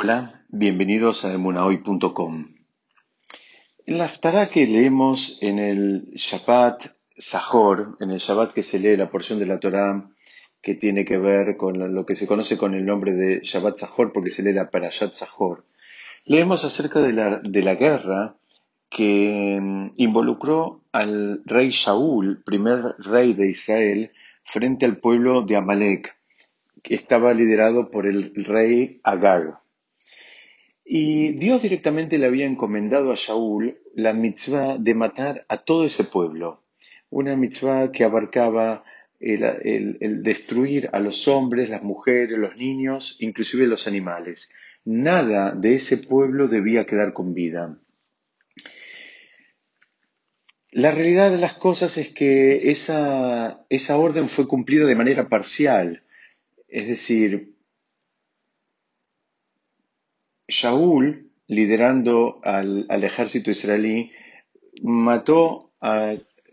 Hola, bienvenidos a emunahoy.com. En la Haftarah que leemos en el Shabbat Sahor, en el Shabbat que se lee la porción de la Torah que tiene que ver con lo que se conoce con el nombre de Shabbat Sahor, porque se lee la Parashat Sahor, leemos acerca de la, de la guerra que mm, involucró al rey Shaul, primer rey de Israel, frente al pueblo de Amalek, que estaba liderado por el rey Agag. Y Dios directamente le había encomendado a Shaul la mitzvah de matar a todo ese pueblo. Una mitzvah que abarcaba el, destruir a los hombres, las mujeres, los niños, inclusive los animales. Nada de ese pueblo debía quedar con vida. La realidad de las cosas es que esa, esa orden fue cumplida de manera parcial. Es decir, Shaul, liderando al, ejército israelí, mató,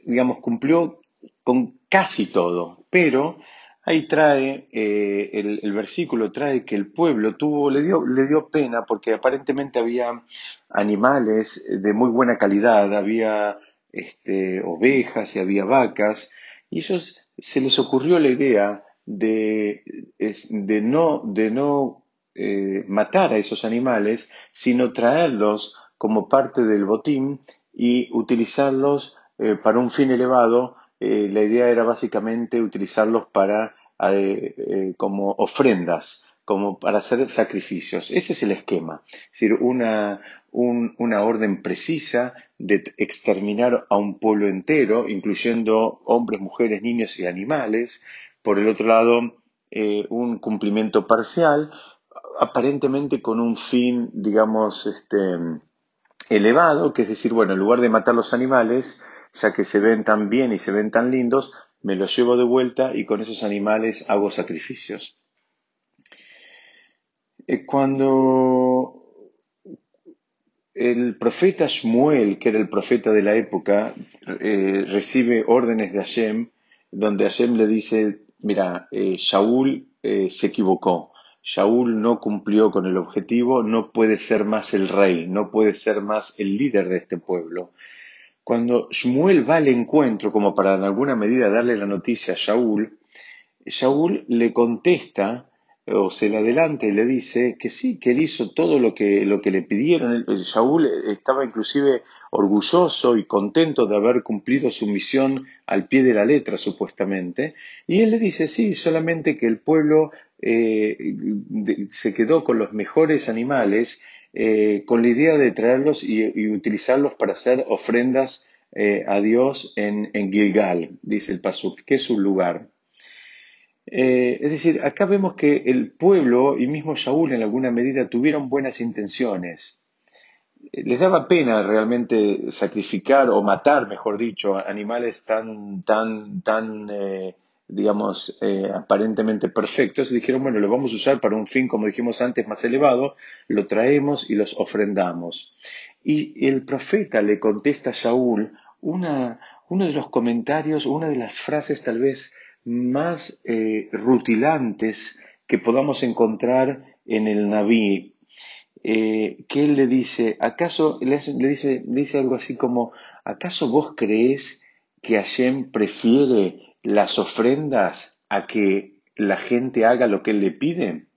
digamos, cumplió con casi todo, pero ahí trae, eh, el, versículo trae que el pueblo tuvo, le dio, le dio pena porque aparentemente había animales de muy buena calidad, había este, ovejas y había vacas, y ellos se les ocurrió la idea de, de no, de no eh, matar a esos animales, sino traerlos como parte del botín y utilizarlos eh, para un fin elevado. Eh, la idea era básicamente utilizarlos para como ofrendas, como para hacer sacrificios. Ese es el esquema. Es decir, una, una orden precisa de exterminar a un pueblo entero, incluyendo hombres, mujeres, niños y animales. Por el otro lado, un cumplimiento parcial aparentemente con un fin, digamos, este, elevado, que es decir, bueno, en lugar de matar los animales, ya que se ven tan bien y se ven tan lindos, me los llevo de vuelta y con esos animales hago sacrificios. Eh, cuando el profeta Shmuel, que era el profeta de la época, eh, recibe órdenes de Hashem, donde Hashem le dice, mira, eh, Shaul se equivocó, Shaul no cumplió con el objetivo, no puede ser más el rey, no puede ser más el líder de este pueblo. Cuando Shmuel va al encuentro, como para en alguna medida darle la noticia a Shaul, Shaul le contesta o se le adelanta y le dice que sí, que él hizo todo lo que, lo que le pidieron. Shaul estaba inclusive orgulloso y contento de haber cumplido su misión al pie de la letra, supuestamente. Y él le dice, sí, solamente que el pueblo eh, se quedó con los mejores animales, eh, con la idea de traerlos y, utilizarlos para hacer ofrendas eh, a Dios en, Gilgal, dice el Pasuk, que es un lugar. Es decir, acá vemos que el pueblo y mismo Shaul en alguna medida tuvieron buenas intenciones. Les daba pena realmente sacrificar o matar, mejor dicho, animales tan, tan, tan, digamos, aparentemente perfectos. Dijeron, bueno, lo vamos a usar para un fin, como dijimos antes, más elevado, lo traemos y los ofrendamos. Y el profeta le contesta a Shaul una, uno de los comentarios, una de las frases tal vez más eh, rutilantes que podamos encontrar en el Naví, eh, que él le dice, ¿acaso, le, dice, dice algo así como, ¿acaso vos crees que Hashem prefiere las ofrendas a que la gente haga lo que él le pide?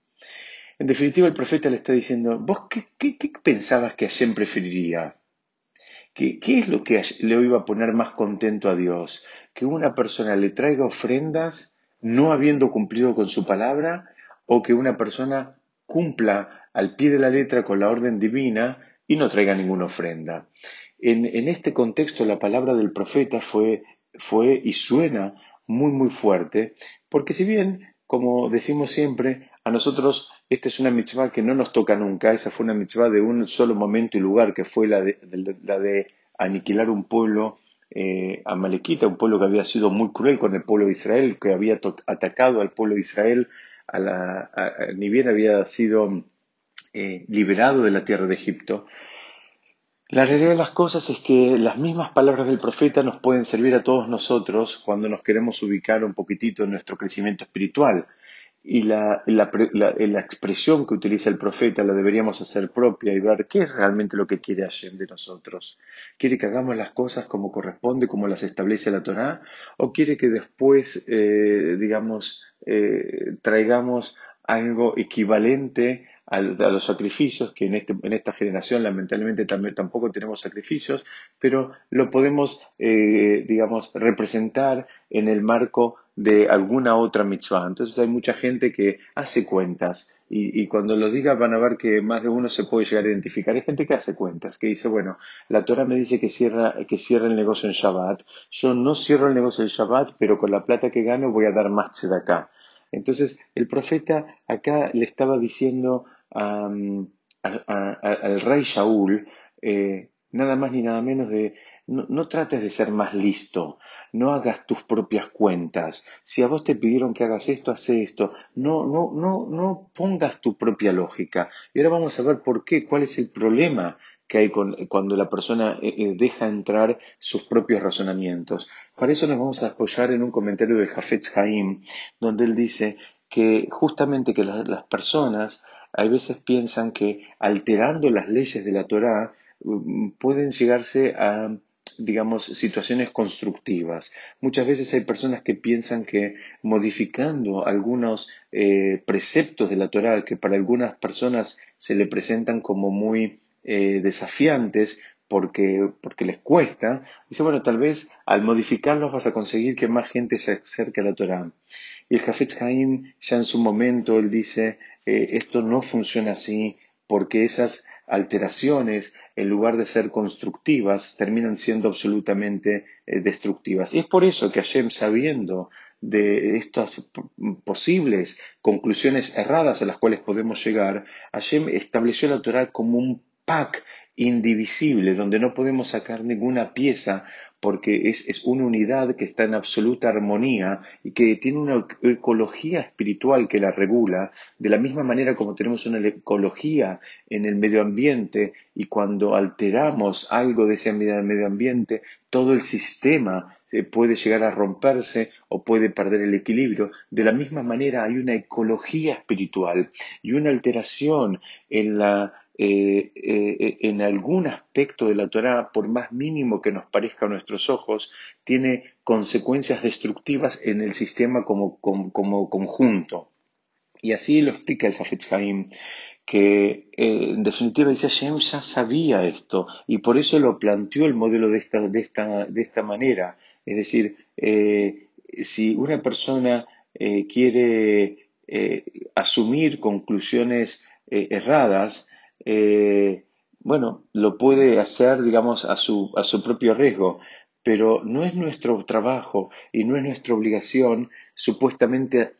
En definitiva, el profeta le está diciendo, ¿vos qué, qué pensabas que Hashem preferiría? ¿Qué, es lo que le iba a poner más contento a Dios? ¿Que una persona le traiga ofrendas no habiendo cumplido con su palabra o que una persona cumpla al pie de la letra con la orden divina y no traiga ninguna ofrenda? En, este contexto la palabra del profeta fue, fue y suena muy muy fuerte porque si bien, como decimos siempre, a nosotros esta es una mitzvah que no nos toca nunca, esa fue una mitzvah de un solo momento y lugar, que fue la de, la de aniquilar un pueblo eh, amalequita, un pueblo que había sido muy cruel con el pueblo de Israel, que había atacado al pueblo de Israel, a la, ni bien había sido eh, liberado de la tierra de Egipto. La realidad de las cosas es que las mismas palabras del profeta nos pueden servir a todos nosotros cuando nos queremos ubicar un poquitito en nuestro crecimiento espiritual. y la, la, la, expresión que utiliza el profeta la deberíamos hacer propia y ver qué es realmente lo que quiere Hashem de nosotros. ¿Quiere que hagamos las cosas como corresponde, como las establece la Torá? ¿O quiere que después, eh, digamos, eh, traigamos algo equivalente a, los sacrificios, que en, este, en esta generación lamentablemente también, tampoco tenemos sacrificios, pero lo podemos, eh, digamos, representar en el marco de alguna otra mitzvah. Entonces hay mucha gente que hace cuentas y, cuando lo diga van a ver que más de uno se puede llegar a identificar. Hay gente que hace cuentas, que dice, bueno, la Torah me dice que cierra, que cierra el negocio en Shabbat. Yo no cierro el negocio en Shabbat, pero con la plata que gano voy a dar más de acá. Entonces el profeta acá le estaba diciendo al rey Shaul, eh, nada más ni nada menos de, no, trates de ser más listo, no hagas tus propias cuentas. Si a vos te pidieron que hagas esto, haz esto. No, no, no, no pongas tu propia lógica. Y ahora vamos a ver por qué, cuál es el problema que hay cuando la persona eh, eh, deja entrar sus propios razonamientos. Para eso nos vamos a apoyar en un comentario del Jafetz Haim, donde él dice que justamente que las personas hay veces piensan que alterando las leyes de la Torá mm, pueden llegarse a digamos, situaciones constructivas. Muchas veces hay personas que piensan que modificando algunos eh, preceptos de la Torá que para algunas personas se le presentan como muy eh, desafiantes porque, porque les cuesta, dice, bueno, tal vez al modificarlos vas a conseguir que más gente se acerque a la Torá. Y el Jafetz Haim ya en su momento, él dice, eh, esto no funciona así porque esas alteraciones, en lugar de ser constructivas, terminan siendo absolutamente eh, destructivas. Y es por eso que Hashem, sabiendo de estas posibles conclusiones erradas a las cuales podemos llegar, Hashem estableció la Torah como un pack indivisible, donde no podemos sacar ninguna pieza porque es, una unidad que está en absoluta armonía y que tiene una ecología espiritual que la regula, de la misma manera como tenemos una ecología en el medio ambiente y cuando alteramos algo de ese medio ambiente, todo el sistema eh, puede llegar a romperse o puede perder el equilibrio. De la misma manera hay una ecología espiritual y una alteración en la eh, eh, en algún aspecto de la Torah, por más mínimo que nos parezca a nuestros ojos, tiene consecuencias destructivas en el sistema como, conjunto. Y así lo explica el Hafetz Haim, que eh, en definitiva dice Hashem ya sabía esto y por eso lo planteó el modelo de esta, de esta, de esta manera. Es decir, si una persona quiere asumir conclusiones erradas, eh, bueno, lo puede hacer, digamos, a su, a su propio riesgo, pero no es nuestro trabajo y no es nuestra obligación supuestamente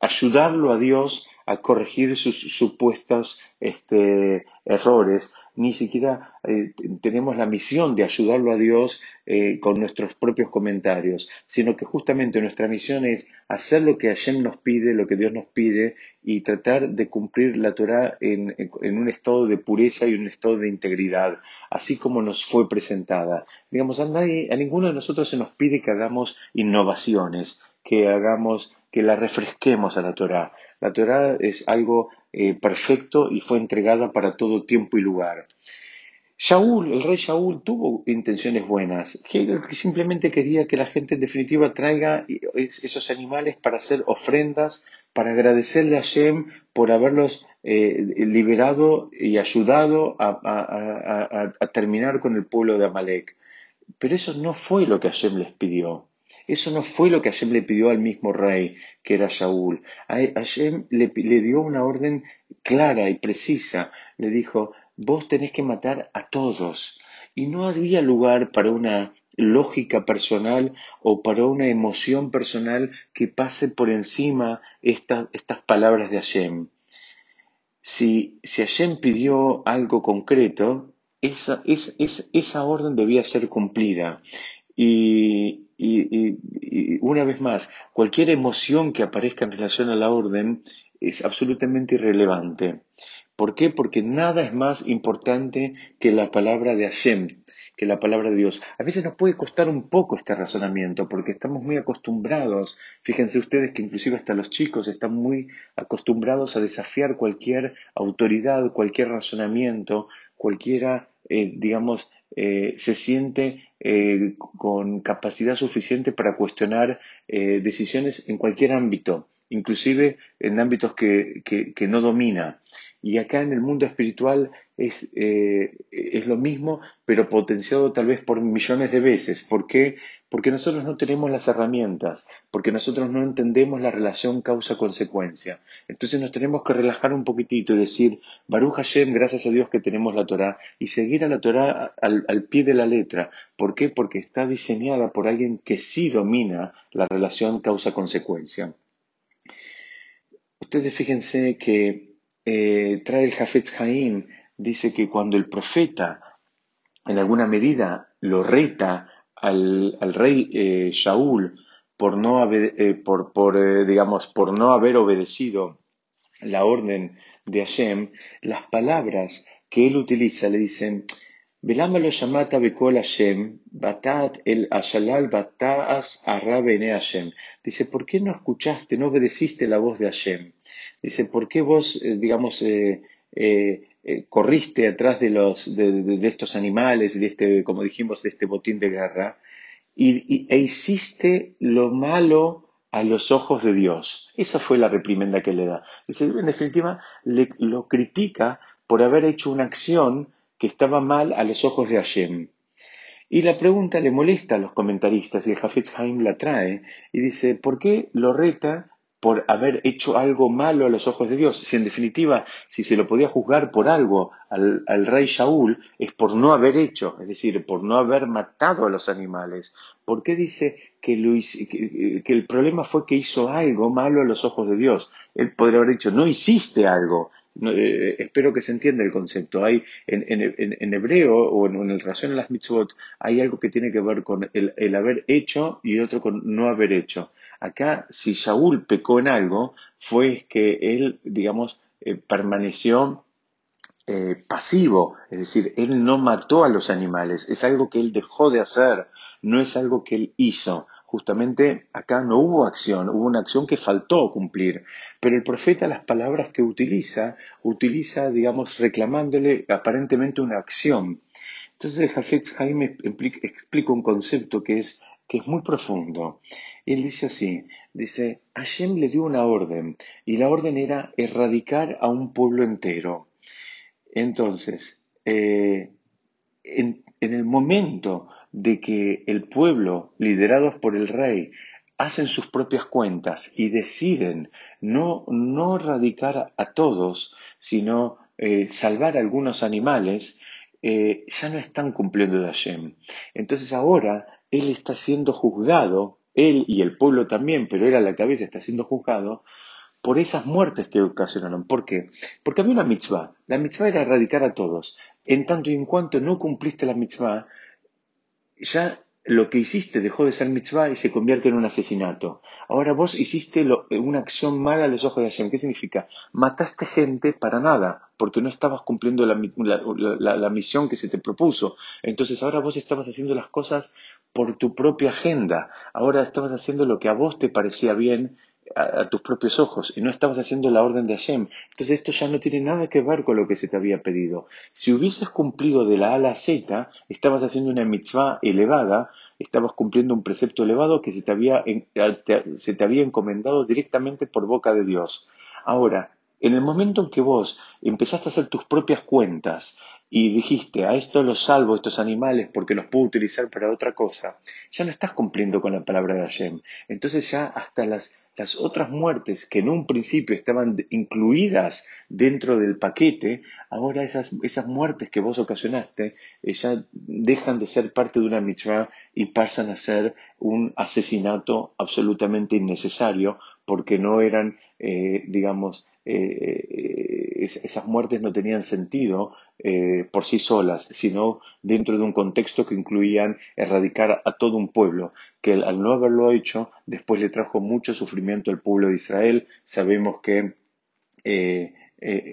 ayudarlo a Dios a corregir sus supuestos este, errores, ni siquiera eh, tenemos la misión de ayudarlo a Dios eh, con nuestros propios comentarios, sino que justamente nuestra misión es hacer lo que Hashem nos pide, lo que Dios nos pide, y tratar de cumplir la Torah en, un estado de pureza y un estado de integridad, así como nos fue presentada. Digamos, a, nadie, a ninguno de nosotros se nos pide que hagamos innovaciones, que hagamos, que la refresquemos a la Torah. La Torah es algo eh, perfecto y fue entregada para todo tiempo y lugar. Shaul, el rey Shaul, tuvo intenciones buenas, que, simplemente quería que la gente en definitiva traiga esos animales para hacer ofrendas, para agradecerle a Shem por haberlos eh, liberado y ayudado a, terminar con el pueblo de Amalek. Pero eso no fue lo que Hashem les pidió. Eso no fue lo que Hashem le pidió al mismo rey, que era Shaul. Hashem le, le dio una orden clara y precisa. Le dijo, vos tenés que matar a todos. Y no había lugar para una lógica personal o para una emoción personal que pase por encima estas palabras de Hashem. Si, si Hashem pidió algo concreto, esa, esa orden debía ser cumplida. Y, y, una vez más, cualquier emoción que aparezca en relación a la orden es absolutamente irrelevante, ¿Por qué? Porque nada es más importante que la palabra de Hashem, que la palabra de Dios. A veces nos puede costar un poco este razonamiento porque estamos muy acostumbrados, fíjense ustedes que inclusive hasta los chicos están muy acostumbrados a desafiar cualquier autoridad, cualquier razonamiento, cualquiera, eh, digamos, eh, se siente eh, con capacidad suficiente para cuestionar decisiones en cualquier ámbito inclusive en ámbitos que, que, no domina. Y acá en el mundo espiritual es, eh, es, lo mismo, pero potenciado tal vez por millones de veces. ¿Por qué? Porque nosotros no tenemos las herramientas, porque nosotros no entendemos la relación causa-consecuencia. Entonces nos tenemos que relajar un poquitito y decir, Baruch Hashem, gracias a Dios que tenemos la Torah, y seguir a la Torah al, al pie de la letra. ¿Por qué? Porque está diseñada por alguien que sí domina la relación causa-consecuencia. Ustedes fíjense que eh, trae el Jafetz Haim, dice que cuando el profeta en alguna medida lo reta al, rey eh, Shaul por no haber, eh, por, por, eh, digamos, por no haber obedecido la orden de Hashem, las palabras que él utiliza le dicen, Velama lo llamata bekol Hashem, batat el ashalal bataas arra Hashem. Dice, ¿por qué no escuchaste, no obedeciste la voz de Hashem? Dice, ¿por qué vos, eh, digamos, eh, eh, corriste atrás de, los, de, estos animales, de este, como dijimos, de este botín de guerra, y, e hiciste lo malo a los ojos de Dios? Esa fue la reprimenda que le da. Dice, en definitiva, lo critica por haber hecho una acción que estaba mal a los ojos de Hashem. Y la pregunta le molesta a los comentaristas y el Hafetz Haim la trae y dice, ¿por qué lo reta por haber hecho algo malo a los ojos de Dios? Si en definitiva, si se lo podía juzgar por algo al, rey Shaul, es por no haber hecho, es decir, por no haber matado a los animales. ¿Por qué dice que, que, el problema fue que hizo algo malo a los ojos de Dios? Él podría haber dicho, no hiciste algo, eh, espero que se entienda el concepto. Hay en, hebreo o en, el relación a las mitzvot hay algo que tiene que ver con el, haber hecho y otro con no haber hecho. Acá, si Shaul pecó en algo, fue que él, digamos, eh, permaneció eh, pasivo, es decir, él no mató a los animales, es algo que él dejó de hacer, no es algo que él hizo. Justamente acá no hubo acción, hubo una acción que faltó cumplir. Pero el profeta las palabras que utiliza, utiliza, digamos, reclamándole aparentemente una acción. Entonces el Jafetz explica un concepto que es, que es muy profundo. Él dice así, dice, Hashem le dio una orden y la orden era erradicar a un pueblo entero. Entonces, eh, en, el momento de que el pueblo, liderados por el rey, hacen sus propias cuentas y deciden no, no erradicar a, todos, sino eh, salvar a algunos animales, eh, ya no están cumpliendo de Hashem. Entonces ahora él está siendo juzgado, él y el pueblo también, pero él a la cabeza está siendo juzgado por esas muertes que ocasionaron. ¿Por qué? Porque había una mitzvah. La mitzvah era erradicar a todos. En tanto y en cuanto no cumpliste la mitzvah, ya lo que hiciste dejó de ser mitzvah y se convierte en un asesinato. Ahora vos hiciste una acción mala a los ojos de Hashem. ¿Qué significa? Mataste gente para nada, porque no estabas cumpliendo la, misión que se te propuso. Entonces ahora vos estabas haciendo las cosas por tu propia agenda. Ahora estabas haciendo lo que a vos te parecía bien a, tus propios ojos y no estabas haciendo la orden de Hashem. Entonces esto ya no tiene nada que ver con lo que se te había pedido. Si hubieses cumplido de la A a la Z, estabas haciendo una mitzvah elevada, estabas cumpliendo un precepto elevado que se te había, se te había encomendado directamente por boca de Dios. Ahora, en el momento en que vos empezaste a hacer tus propias cuentas y dijiste, a esto los salvo, estos animales, porque los puedo utilizar para otra cosa, ya no estás cumpliendo con la palabra de Hashem. Entonces ya hasta las las otras muertes que en un principio estaban incluidas dentro del paquete, ahora esas, esas muertes que vos ocasionaste eh, ya dejan de ser parte de una mitzvah y pasan a ser un asesinato absolutamente innecesario porque no eran, eh, digamos, eh, esas muertes no tenían sentido eh, por sí solas, sino dentro de un contexto que incluían erradicar a todo un pueblo, que al no haberlo hecho, después le trajo mucho sufrimiento al pueblo de Israel. Sabemos que eh,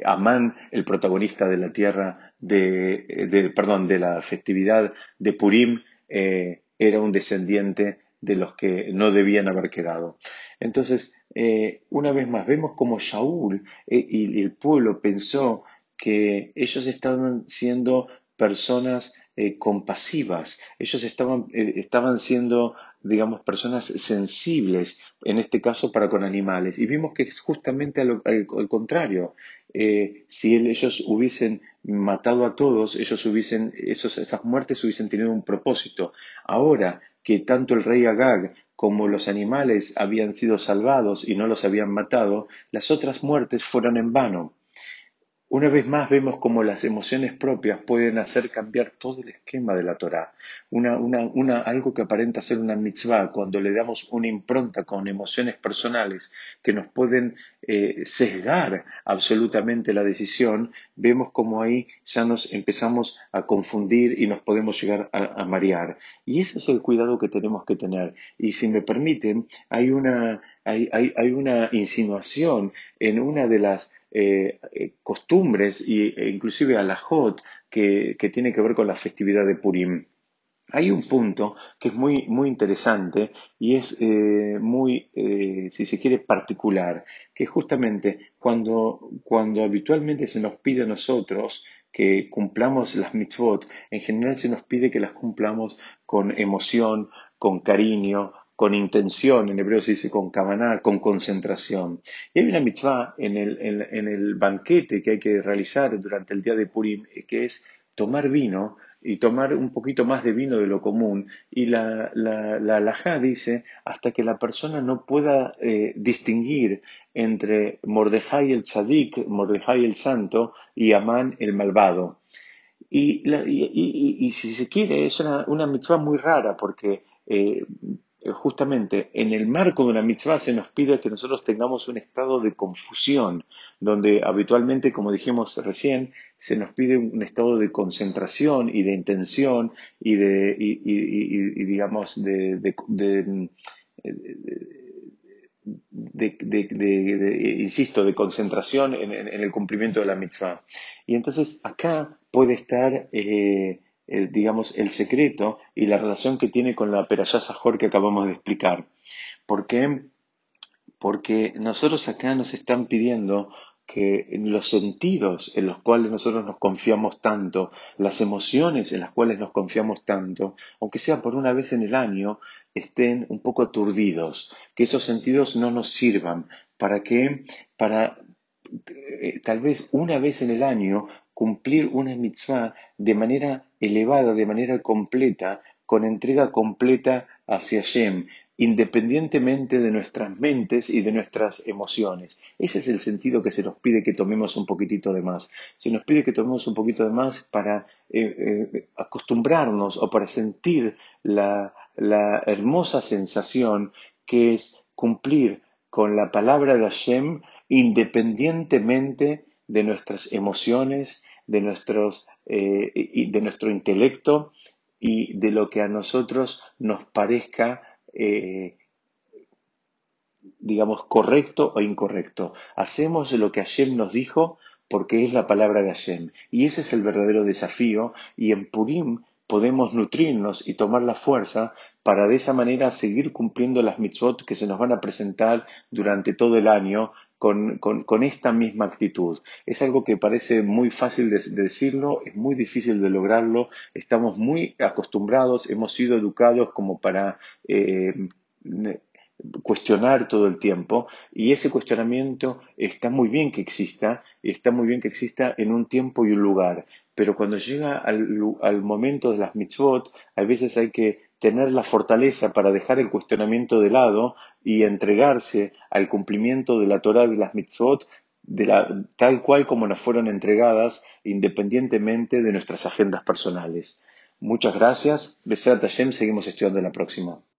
Amán, el protagonista de la tierra de, perdón, de la festividad de Purim, era un descendiente de los que no debían haber quedado. Entonces, eh, una vez más, vemos como Shaul eh, y el pueblo pensó que ellos estaban siendo personas eh, compasivas, ellos estaban, estaban siendo, digamos, personas sensibles, en este caso para con animales. Y vimos que es justamente al, al, contrario. Eh, si ellos hubiesen matado a todos, ellos hubiesen, esos, esas muertes hubiesen tenido un propósito. Ahora que tanto el rey Agag como los animales habían sido salvados y no los habían matado, las otras muertes fueron en vano. Una vez más vemos cómo las emociones propias pueden hacer cambiar todo el esquema de la Torá. Una, algo que aparenta ser una mitzvah, cuando le damos una impronta con emociones personales que nos pueden eh, sesgar absolutamente la decisión, vemos como ahí ya nos empezamos a confundir y nos podemos llegar a, a marear. Y ese es el cuidado que tenemos que tener. Y si me permiten, hay una, hay, hay, hay una insinuación en una de las eh, eh, costumbres e, inclusive a la que, que, tiene que ver con la festividad de Purim. Hay un punto que es muy, muy interesante y es eh, muy, si se quiere, particular, que justamente cuando, cuando habitualmente se nos pide a nosotros que cumplamos las mitzvot, en general se nos pide que las cumplamos con emoción, con cariño, con intención, en hebreo se dice con kavaná, con concentración. Y hay una mitzvah en el, en, el banquete que hay que realizar durante el día de Purim, que es tomar vino y tomar un poquito más de vino de lo común. Y la, la, la alajá dice hasta que la persona no pueda eh, distinguir entre Mordejai el tzadik, Mordejai el santo, y Amán el malvado. Y, y, y, si se quiere, es una, una mitzvah muy rara porque eh, justamente en el marco de una mitzvah se nos pide que nosotros tengamos un estado de confusión, donde habitualmente, como dijimos recién, se nos pide un estado de concentración y de intención y de, digamos, de, de, insisto, de concentración en, en, en, el cumplimiento de la mitzvah. Y entonces acá puede estar eh, eh, digamos, el secreto y la relación que tiene con la Perashá Sajor que acabamos de explicar. ¿Por qué? Porque nosotros acá nos están pidiendo que los sentidos en los cuales nosotros nos confiamos tanto, las emociones en las cuales nos confiamos tanto, aunque sea por una vez en el año, estén un poco aturdidos, que esos sentidos no nos sirvan. ¿Para qué? Para eh, tal vez una vez en el año cumplir una mitzvah de manera elevada, de manera completa, con entrega completa hacia Hashem, independientemente de nuestras mentes y de nuestras emociones. Ese es el sentido que se nos pide que tomemos un poquitito de más. Se nos pide que tomemos un poquito de más para eh, eh, acostumbrarnos o para sentir la, la hermosa sensación que es cumplir con la palabra de Hashem independientemente de nuestras emociones, de, nuestros, eh, y de nuestro intelecto y de lo que a nosotros nos parezca, eh, digamos, correcto o incorrecto. Hacemos lo que Hashem nos dijo porque es la palabra de Hashem. Y ese es el verdadero desafío y en Purim podemos nutrirnos y tomar la fuerza para de esa manera seguir cumpliendo las mitzvot que se nos van a presentar durante todo el año con, con, esta misma actitud. Es algo que parece muy fácil de, de, decirlo, es muy difícil de lograrlo, estamos muy acostumbrados, hemos sido educados como para eh, cuestionar todo el tiempo y ese cuestionamiento está muy bien que exista, está muy bien que exista en un tiempo y un lugar, pero cuando llega al, al momento de las mitzvot, a veces hay que tener la fortaleza para dejar el cuestionamiento de lado y entregarse al cumplimiento de la Torah de las mitzvot de la, tal cual como nos fueron entregadas, independientemente de nuestras agendas personales. Muchas gracias. Besat Hashem, seguimos estudiando la próxima.